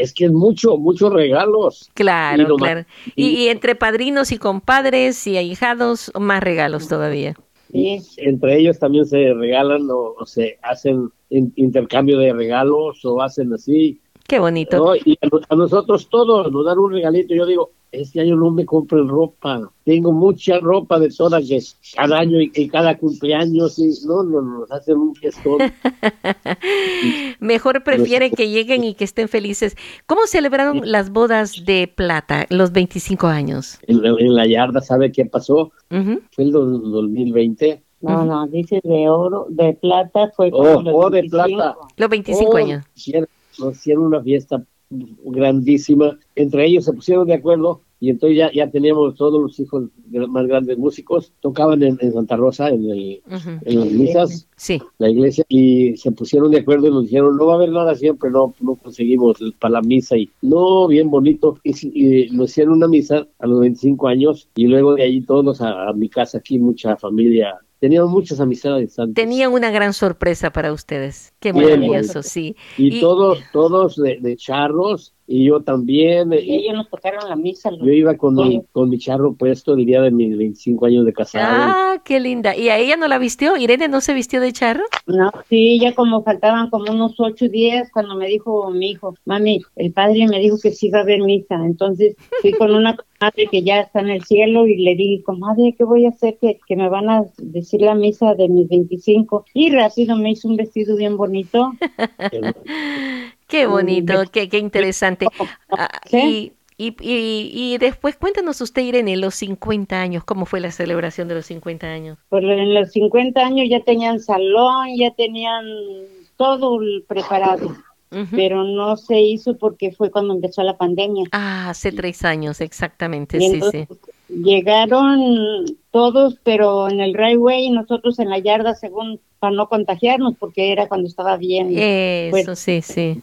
es que es mucho, muchos regalos. Claro, y nomás, claro. Y, y, entre padrinos y compadres y ahijados, más regalos todavía. Sí. Entre ellos también se regalan o, se hacen in, intercambio de regalos o hacen así. Qué bonito. ¿no? Y a, a, nosotros todos nos dan un regalito. Yo digo, este año no me compren ropa. Tengo mucha ropa de todas que cada año y, y cada cumpleaños y no, no, nos hacen un gestón. Mejor prefiere que lleguen y que estén felices. ¿Cómo celebraron las bodas de plata, los 25 años? En, en la yarda, ¿sabe qué pasó? Uh -huh. Fue el 2020. No, no, dice de oro, de plata fue como oh, los oh, de plata. Los 25 oh, años. Hicieron una fiesta grandísima. Entre ellos se pusieron de acuerdo y entonces ya, ya teníamos todos los hijos más grandes músicos, tocaban en, Santa Rosa, en, el, en las misas, sí. la iglesia, y se pusieron de acuerdo y nos dijeron, no va a haber nada siempre, no, no conseguimos para la misa, y no, bien bonito, y, y nos hicieron una misa a los 25 años, y luego de allí todos a, a mi casa, aquí mucha familia teníamos muchas amistades antes. Tenían una gran sorpresa para ustedes. Qué maravilloso, sí. Y, todos, todos de, de, charros, y yo también. Y ellos nos tocaron la misa. Yo iba con mi, con mi charro puesto el día de mis 25 años de casado. Ah, qué linda. ¿Y a ella no la vistió? ¿Irene no se vistió de charro? No, sí, ya como faltaban como unos ocho días cuando me dijo mi hijo, mami, el padre me dijo que sí iba a haber misa. Entonces fui con una comadre que ya está en el cielo y le dije, comadre, ¿qué voy a hacer? Que, que me van a decir la misa de mis 25. Y rápido me hizo un vestido bien bonito. Qué bonito, qué, qué interesante. Ah, y, y, y, después cuéntanos usted, Irene, los 50 años, ¿cómo fue la celebración de los 50 años? Pues en los 50 años ya tenían salón, ya tenían todo preparado. Pero no se hizo porque fue cuando empezó la pandemia. Ah, hace tres años, exactamente, sí, sí. Llegaron todos, pero en el railway y nosotros en la yarda, según para no contagiarnos, porque era cuando estaba bien. Eso, sí, sí.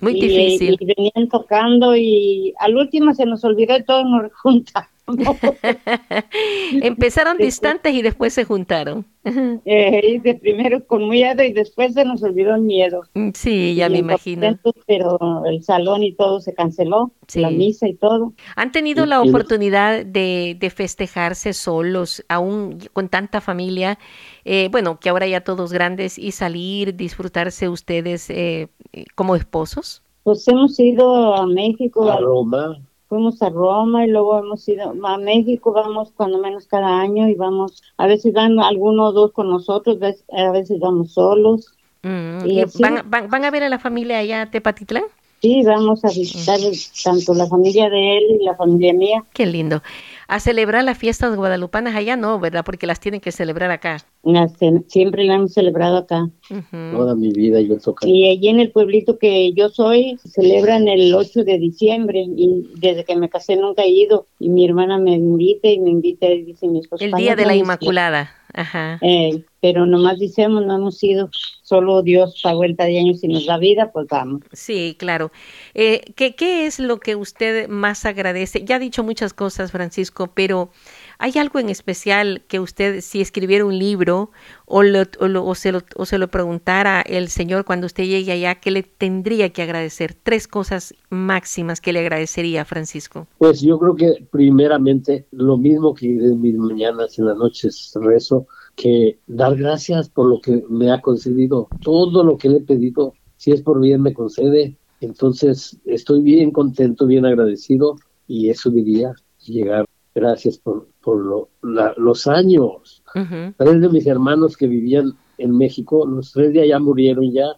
Muy difícil. Y, venían tocando y al último se nos olvidó de todo nos juntamos. Empezaron distantes y después se juntaron. Eh, de primero con miedo y después se nos olvidó el miedo. Sí, ya me imagino. Pero el salón y todo se canceló, la misa y todo. ¿Han tenido la oportunidad de, de festejarse solos, aún con tanta familia? Eh, bueno, que ahora ya todos grandes y salir, disfrutarse ustedes eh, como esposos. Pues hemos ido a México. A Roma fuimos a Roma y luego hemos ido a México, vamos cuando menos cada año y vamos, a veces van algunos dos con nosotros, a veces vamos solos. Mm, y ¿van, van, a ver a la familia allá a Tepatitlán? Sí, vamos a visitar tanto la familia de él y la familia mía. Qué lindo a celebrar las fiestas guadalupanas allá no, ¿verdad? Porque las tienen que celebrar acá. Siempre la hemos celebrado acá. Toda mi vida yo toco. Y allí en el pueblito que yo soy, celebran el 8 de diciembre y desde que me casé nunca he ido y mi hermana me invita y me invita y dice mi esposo. El Día de la Inmaculada. Ajá. Eh, pero nomás decimos, no hemos ido, solo Dios a vuelta de años y nos da vida, pues vamos. Sí, claro. Eh, ¿qué, ¿Qué es lo que usted más agradece? Ya ha dicho muchas cosas, Francisco, pero ¿hay algo en especial que usted, si escribiera un libro o, o, se lo, o se lo preguntara el Señor cuando usted llegue allá, qué le tendría que agradecer? Tres cosas máximas que le agradecería, Francisco. Pues yo creo que primeramente lo mismo que en mis mañanas, en las noches rezo, que dar gracias por lo que me ha concedido, todo lo que le he pedido, si es por bien me concede, entonces estoy bien contento, bien agradecido y eso diría llegar. Gracias por, por lo, los años. Tres de mis hermanos que vivían en México, los tres de allá murieron ya.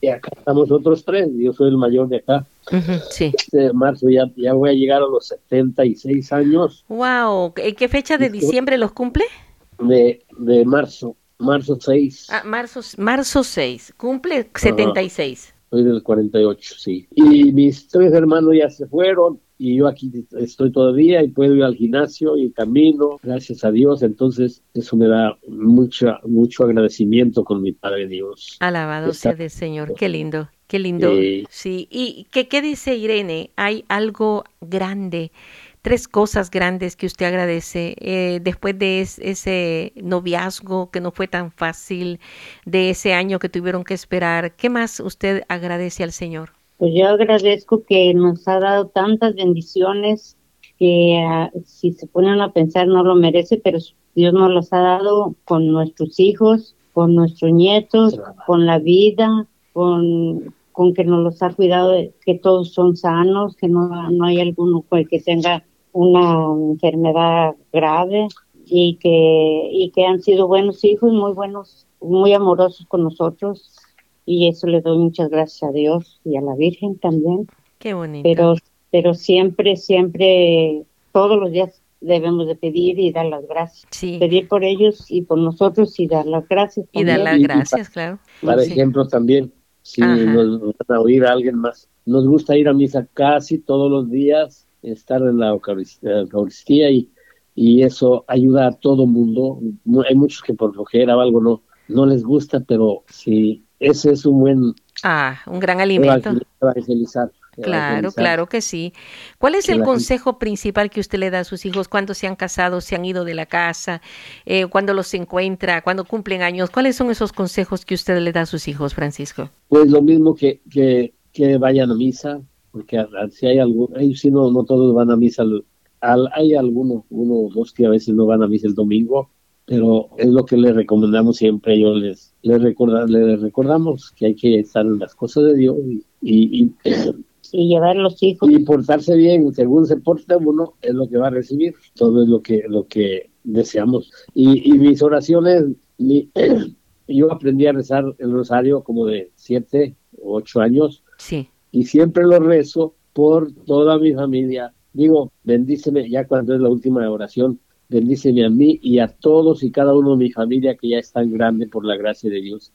Y acá estamos otros tres, yo soy el mayor de acá. sí. Este marzo ya, ya voy a llegar a los 76 años. ¡Wow! ¿En qué fecha de diciembre los cumple? De, de marzo, marzo 6. Ah, marzo, marzo 6, cumple 76. soy del 48, sí. Y mis tres hermanos ya se fueron, y yo aquí estoy todavía y puedo ir al gimnasio y camino, gracias a Dios, entonces eso me da mucho, mucho agradecimiento con mi Padre Dios. Alabado sea el Señor, qué lindo, qué lindo. sí, y ¿qué, ¿qué dice Irene? Hay algo grande tres cosas grandes que usted agradece eh, después de ese noviazgo que no fue tan fácil, de ese año que tuvieron que esperar. ¿Qué más usted agradece al Señor? Pues yo agradezco que nos ha dado tantas bendiciones que ah, si se ponen a pensar no lo merece, pero Dios nos los ha dado con nuestros hijos, con nuestros nietos, con la vida, con, con que nos los ha cuidado, que todos son sanos, que no, no hay alguno que tenga una enfermedad grave y que, y que han sido buenos hijos, muy buenos, muy amorosos con nosotros y eso le doy muchas gracias a Dios y a la Virgen también. Qué bonito. Pero, pero siempre, siempre, todos los días debemos de pedir y dar las gracias. Pedir por ellos y por nosotros y dar las gracias. Y dar las gracias, claro. Para ejemplo también, si nos van a oír a alguien más nos gusta ir a misa casi todos los días, estar en la Eucaristía y, y eso ayuda a todo mundo. Hay muchos que por flojera o algo no, no les gusta, pero sí, ese es un buen... Ah, un gran alimento. Claro, claro que sí. ¿Cuál es el consejo principal que usted le da a sus hijos cuando se han casado, se han ido de la casa, eh, cuando los encuentra, cuando cumplen años? ¿Cuáles son esos consejos que usted le da a sus hijos, Francisco? Pues lo mismo que, que, que vayan a misa, porque si hay algo, si no, no todos van a misa. hay algunos, uno o dos que a veces no van a misa el domingo, pero es lo que les recomendamos siempre. Yo les, les, les recordamos que hay que estar en las cosas de Dios y, y y llevar los hijos. Y portarse bien, según se porta uno, es lo que va a recibir, todo es lo que, lo que deseamos. Y, y mis oraciones, yo aprendí a rezar el rosario como de siete o ocho años. Sí. Y siempre lo rezo por toda mi familia. Digo, bendíceme, ya cuando es la última oración, bendíceme a mí y a todos y cada uno de mi familia que ya es tan grande por la gracia de Dios.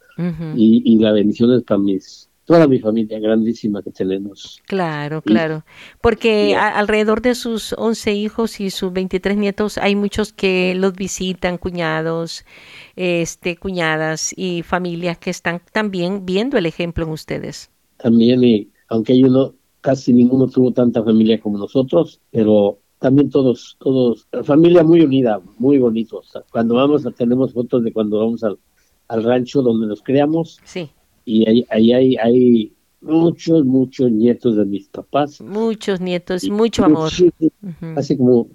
y, y la bendición es para mis toda mi familia grandísima que tenemos. Claro, claro. Porque alrededor de sus 11 hijos y sus 23 nietos hay muchos que los visitan, cuñados, este, cuñadas y familias que están también viendo el ejemplo en ustedes. También, y aunque ellos no, casi ninguno tuvo tanta familia como nosotros, pero también todos, todos, familia muy unida, muy bonitos. Cuando vamos, tenemos fotos de cuando vamos al, al rancho donde nos creamos. Sí y ahí, ahí hay, hay muchos, muchos nietos de mis papás. Muchos nietos, mucho amor. Hace como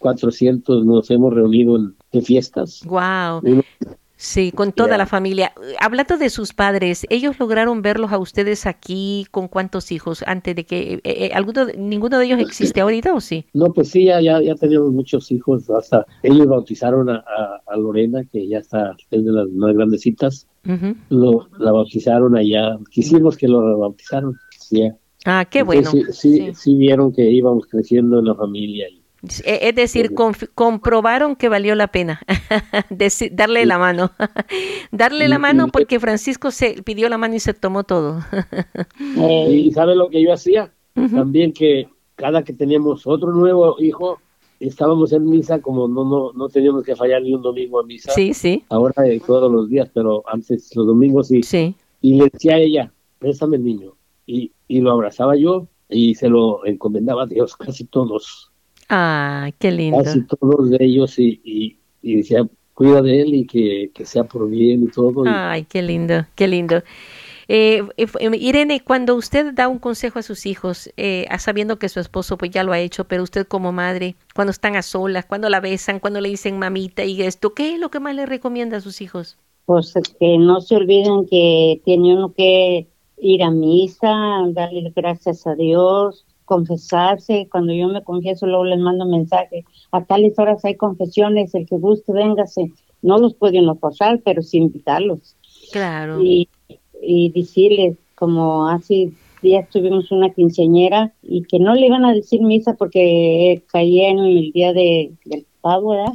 400 nos hemos reunido en, fiestas. Wow. Sí, con toda la familia. Hablando de sus padres, ¿ellos lograron verlos a ustedes aquí con cuántos hijos antes de que eh, eh, alguno, ninguno de ellos existe ahorita o sí? No, pues sí, ya, ya, tenemos muchos hijos. Hasta ellos bautizaron a, Lorena, que ya está es de las más grandecitas. lo, la bautizaron allá. Quisimos que lo bautizaron. Sí. Ah, qué bueno. Sí, sí, sí, vieron que íbamos creciendo en la familia. Es decir, comprobaron que valió la pena darle la mano. darle la mano porque Francisco se pidió la mano y se tomó todo. y sabe lo que yo hacía? También que cada que teníamos otro nuevo hijo, estábamos en misa como no no no teníamos que fallar ni un domingo a misa. Sí, sí. Ahora todos los días, pero antes los domingos sí. Sí. Y le decía a ella, préstame el niño. Y, y lo abrazaba yo y se lo encomendaba a Dios casi todos. Ah, qué lindo. Casi todos de ellos y, y, decía, cuida de él y que, sea por bien y todo. Ay, qué lindo, qué lindo. Eh, eh, eh, Irene, cuando usted da un consejo a sus hijos, eh, sabiendo que su esposo pues ya lo ha hecho, pero usted como madre, cuando están a solas, cuando la besan, cuando le dicen mamita y esto, ¿qué es lo que más le recomienda a sus hijos? Pues que no se olviden que tiene uno que ir a misa, darle gracias a Dios, confesarse. Cuando yo me confieso, luego les mando mensaje. A tales horas hay confesiones, el que guste, véngase. No los pueden forzar, pero sí invitarlos. Claro. Y, y decirles, como hace días tuvimos una quinceañera y que no le iban a decir misa porque caía en el día de, del pavo, ¿verdad?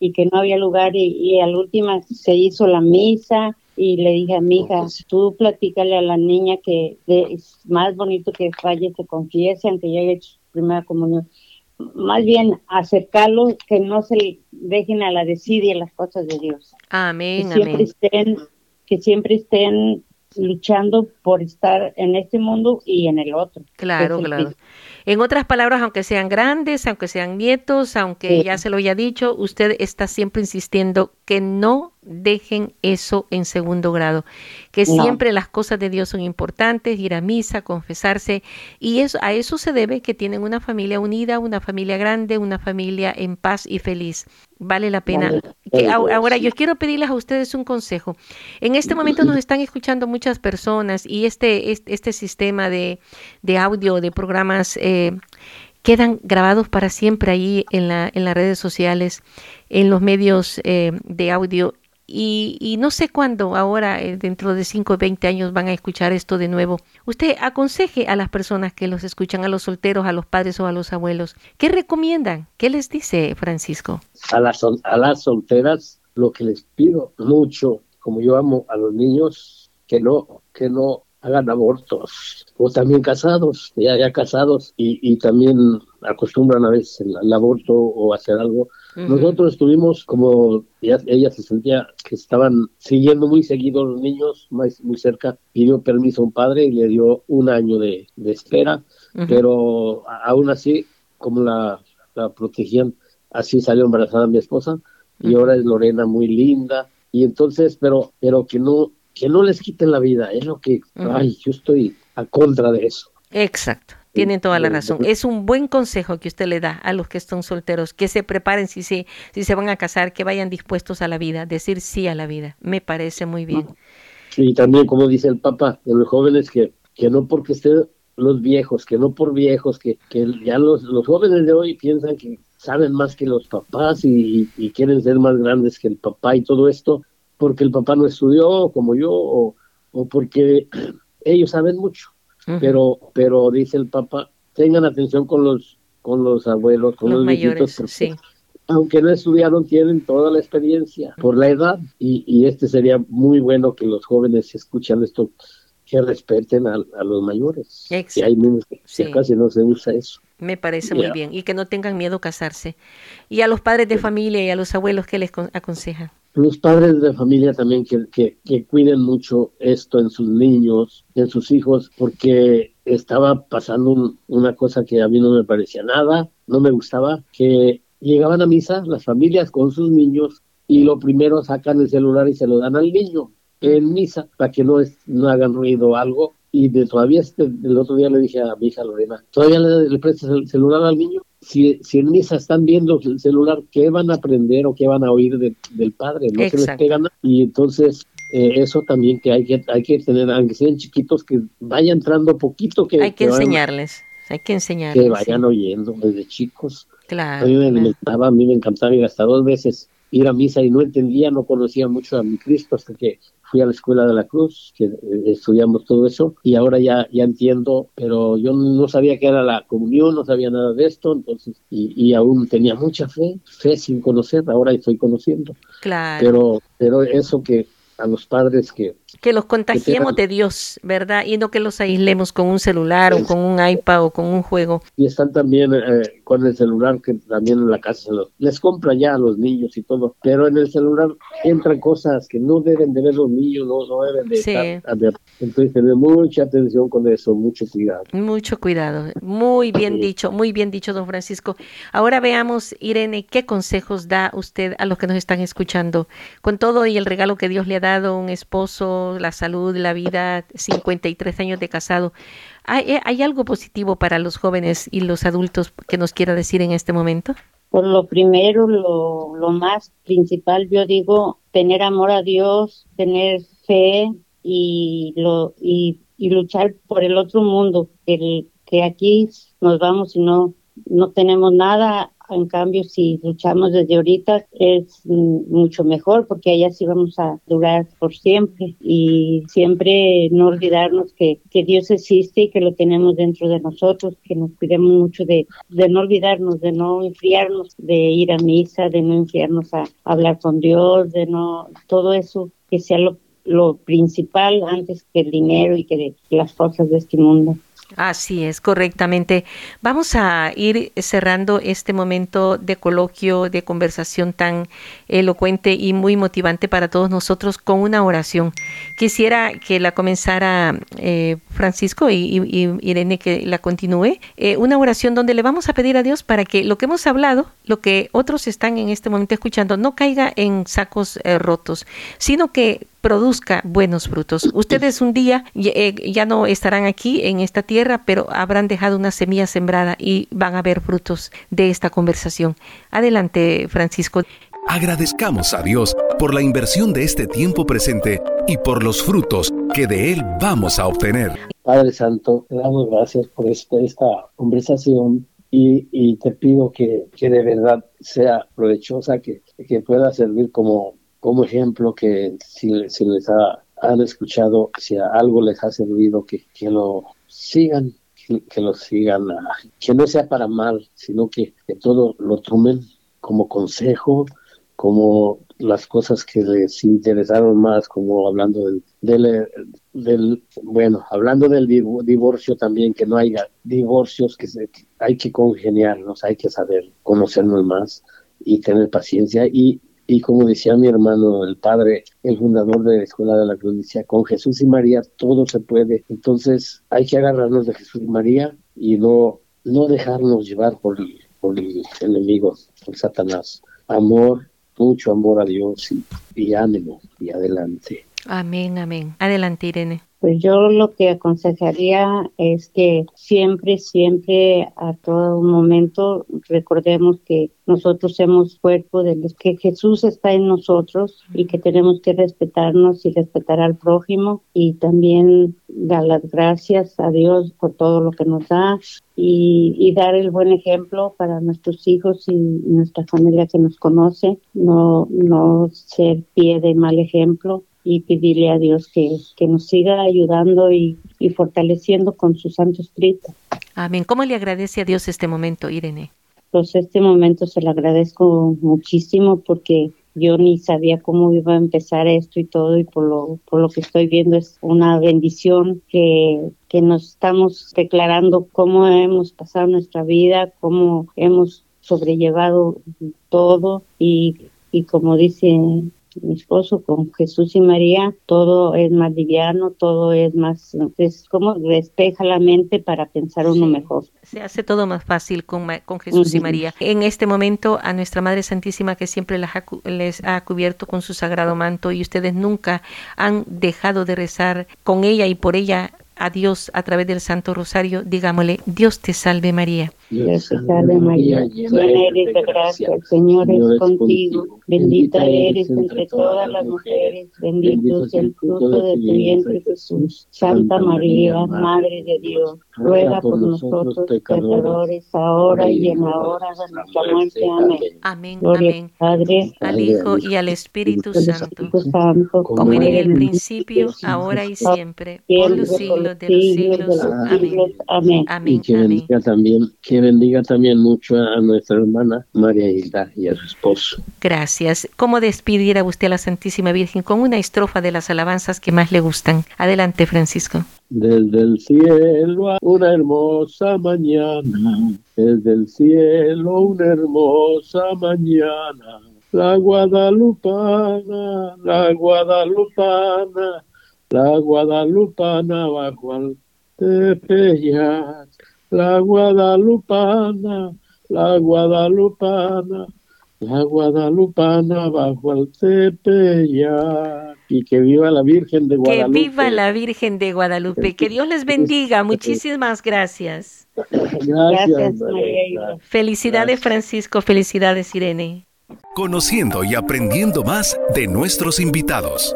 Y que no había lugar y, y al último se hizo la misa y le dije a mi hija, tú platícale a la niña que es más bonito que falle se confiese aunque ya haya hecho su primera comunión. Más bien acercarlo, que no se dejen a la desidia las cosas de Dios. Amén, que siempre Estén, que siempre estén luchando por estar en este mundo y en el otro. Claro, claro. En otras palabras, aunque sean grandes, aunque sean nietos, aunque ya se lo haya dicho, usted está siempre insistiendo que no dejen eso en segundo grado, que siempre las cosas de Dios son importantes, ir a misa, confesarse, y eso, a eso se debe que tienen una familia unida, una familia grande, una familia en paz y feliz. Vale la pena. ahora, yo quiero pedirles a ustedes un consejo. En este momento nos están escuchando muchas personas y este, este, este sistema de, de, audio, de programas, eh, quedan grabados para siempre ahí en, la, en las redes sociales, en los medios eh, de audio y, no sé cuándo, ahora, eh, dentro de 5 o 20 años, van a escuchar esto de nuevo. Usted aconseje a las personas que los escuchan, a los solteros, a los padres o a los abuelos. ¿Qué recomiendan? ¿Qué les dice Francisco? A las, a las solteras, lo que les pido mucho, como yo amo a los niños, que no, que no hagan abortos, o también casados, ya, ya casados, y, y también acostumbran a veces el, aborto o hacer algo. Nosotros estuvimos como ella, se sentía que estaban siguiendo muy seguido los niños, más, muy cerca, pidió permiso a un padre y le dio un año de, espera, pero aún así, como la, la protegían, así salió embarazada mi esposa, y ahora es Lorena muy linda, y entonces, pero, pero que no, que no les quiten la vida, es lo que, ay, yo estoy a contra de eso. Exacto. Tienen toda la razón. Es un buen consejo que usted le da a los que están solteros, que se preparen si se, si se van a casar, que vayan dispuestos a la vida, decir sí a la vida. Me parece muy bien. Y también, como dice el Papa, de los jóvenes que, que no porque estén los viejos, que no por viejos, que, que ya los, los jóvenes de hoy piensan que saben más que los papás y, quieren ser más grandes que el papá y todo esto, porque el papá no estudió como yo o, o porque ellos saben mucho pero, pero dice el Papa, tengan atención con los, con los abuelos, con los, mayores, aunque no estudiaron, tienen toda la experiencia por la edad y, y este sería muy bueno que los jóvenes escuchan esto, que respeten a, los mayores. Y hay menos, casi no se usa eso. Me parece muy bien. Y que no tengan miedo a casarse. Y a los padres de familia y a los abuelos, ¿qué les aconsejan? Los padres de familia también que, que, que, cuiden mucho esto en sus niños, en sus hijos, porque estaba pasando una cosa que a mí no me parecía nada, no me gustaba, que llegaban a misa las familias con sus niños y lo primero sacan el celular y se lo dan al niño en misa para que no, no hagan ruido o algo y de, todavía este, el otro día le dije a mi hija Lorena, ¿todavía le, prestas el celular al niño? Si, si en misa están viendo el celular, ¿qué van a aprender o qué van a oír del padre? No se les pega nada. Y entonces eh, eso también que hay que hay que tener, aunque sean chiquitos, que vaya entrando poquito. que Hay que, enseñarles, hay que enseñarles. Que vayan oyendo desde chicos. Claro. A mí me, a mí me encantaba ir hasta dos veces ir a misa y no entendía, no conocía mucho a mi Cristo hasta que fui a la Escuela de la Cruz, que eh, estudiamos todo eso, y ahora ya, ya entiendo, pero yo no sabía qué era la comunión, no sabía nada de esto, entonces, y, y aún tenía mucha fe, fe sin conocer, ahora estoy conociendo. Claro. Pero, pero eso que a los padres que... Que los contagiemos de Dios, ¿verdad? Y no que los aislemos con un celular o con un iPad o con un juego. Y están también eh, con el celular que también en la casa les compra ya a los niños y todo, pero en el celular entran cosas que no deben de ver los niños, no, no deben de estar a ver. Entonces tener mucha atención con eso, mucho cuidado. Mucho cuidado, muy bien dicho, muy bien dicho, don Francisco. Ahora veamos, Irene, ¿qué consejos da usted a los que nos están escuchando con todo y el regalo que Dios le ha dado, un esposo, la salud, la vida, 53 años de casado. ¿Hay, ¿Hay, algo positivo para los jóvenes y los adultos que nos quiera decir en este momento? Por lo primero, lo, lo más principal, yo digo, tener amor a Dios, tener fe y, lo, y, y luchar por el otro mundo, el, que aquí nos vamos y no, no tenemos nada en cambio, si luchamos desde ahorita es mucho mejor porque allá sí vamos a durar por siempre y siempre no olvidarnos que, que Dios existe y que lo tenemos dentro de nosotros, que nos cuidemos mucho de, de no olvidarnos, de no enfriarnos, de ir a misa, de no enfriarnos a, hablar con Dios, de no, todo eso que sea lo, lo principal antes que el dinero y que las cosas de este mundo. Así es, correctamente. Vamos a ir cerrando este momento de coloquio, de conversación tan elocuente y muy motivante para todos nosotros con una oración. Quisiera que la comenzara eh, Francisco y, Irene que la continúe. Eh, una oración donde le vamos a pedir a Dios para que lo que hemos hablado, lo que otros están en este momento escuchando, no caiga en sacos eh, rotos, sino que produzca buenos frutos. Ustedes un día eh, ya no estarán aquí en esta tierra, pero habrán dejado una semilla sembrada y van a ver frutos de esta conversación. Adelante, Francisco. Agradezcamos a Dios por la inversión de este tiempo presente y por los frutos que de Él vamos a obtener. Padre Santo, te damos gracias por esta, esta conversación y, te pido que, que, de verdad sea provechosa, que, que pueda servir como como ejemplo que si, les ha, han escuchado, si algo les ha servido, que, que lo sigan, que, lo sigan, ah, que no sea para mal, sino que, todo lo tomen como consejo, como las cosas que les interesaron más, como hablando del, del, bueno, hablando del divorcio también, que no haya divorcios, que se, hay que congeniarnos, hay que saber conocernos más y tener paciencia y y como decía mi hermano, el padre, el fundador de la Escuela de la Cruz, decía, con Jesús y María todo se puede. Entonces hay que agarrarnos de Jesús y María y no, no dejarnos llevar por, por el enemigo, por Satanás. Amor, mucho amor a Dios y, y ánimo y adelante. Amén, amén. Adelante, Irene. Pues yo lo que aconsejaría es que siempre, siempre, a todo momento, recordemos que nosotros somos cuerpo de los que Jesús está en nosotros y que tenemos que respetarnos y respetar al prójimo y también dar las gracias a Dios por todo lo que nos da y, y, dar el buen ejemplo para nuestros hijos y nuestra familia que nos conoce, no, no ser pie de mal ejemplo y pedirle a Dios que, que nos siga ayudando y, y, fortaleciendo con su Santo Espíritu. Amén. ¿Cómo le agradece a Dios este momento, Irene? Pues este momento se lo agradezco muchísimo porque yo ni sabía cómo iba a empezar esto y todo y por lo, por lo que estoy viendo es una bendición que, que nos estamos declarando cómo hemos pasado nuestra vida, cómo hemos sobrellevado todo y, y como dice mi esposo, con Jesús y María, todo es más liviano, todo es más, es como despeja la mente para pensar uno mejor. Se hace todo más fácil con, con Jesús y María. En este momento, a nuestra Madre Santísima, que siempre les ha cubierto con su sagrado manto y ustedes nunca han dejado de rezar con ella y por ella a Dios a través del Santo Rosario, digámosle, Dios te salve María. Dios te salve María, llena eres de gracia, el Señor es contigo, bendita eres entre todas las mujeres, bendito es el fruto de tu vientre Jesús. Santa María, Madre de Dios, ruega por nosotros pecadores, ahora y en la hora de nuestra muerte. Amén. Amén, amén. Padre, al Hijo y al Espíritu Santo, como en el principio, ahora y siempre, por los siglos de los siglos. Amén. Amén. Y que bendiga también, que bendiga también mucho a nuestra hermana María Hilda y a su esposo. Gracias. ¿Cómo despedir a usted a la Santísima Virgen con una estrofa de las alabanzas que más le gustan? Adelante, Francisco. Desde el cielo a una hermosa mañana, desde el cielo una hermosa mañana, la guadalupana, la guadalupana, la guadalupana bajo al Tepeyac, la guadalupana, la guadalupana, la guadalupana bajo el Tepeyac. Y que viva la Virgen de Guadalupe. Que viva la Virgen de Guadalupe. Que Dios les bendiga. Muchísimas gracias. Gracias. Felicidades Francisco, felicidades Irene. Conociendo y aprendiendo más de nuestros invitados.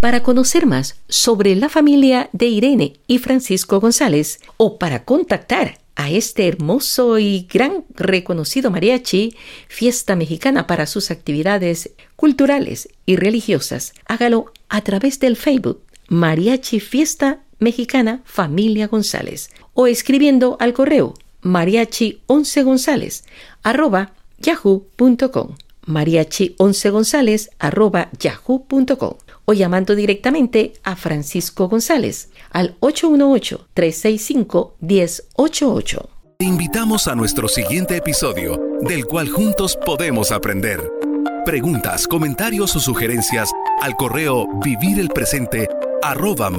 Para conocer más sobre la familia de Irene y Francisco González o para contactar a este hermoso y gran reconocido mariachi, fiesta mexicana para sus actividades culturales y religiosas, hágalo a través del Facebook Mariachi Fiesta Mexicana Familia González o escribiendo al correo mariachi 11 gonzález arroba yahoo.com mariachi 11 gonzález arroba yahoo.com o llamando directamente a Francisco González al 818-365-1088. Te invitamos a nuestro siguiente episodio, del cual juntos podemos aprender. Preguntas, comentarios o sugerencias al correo vivirelpresente arroba.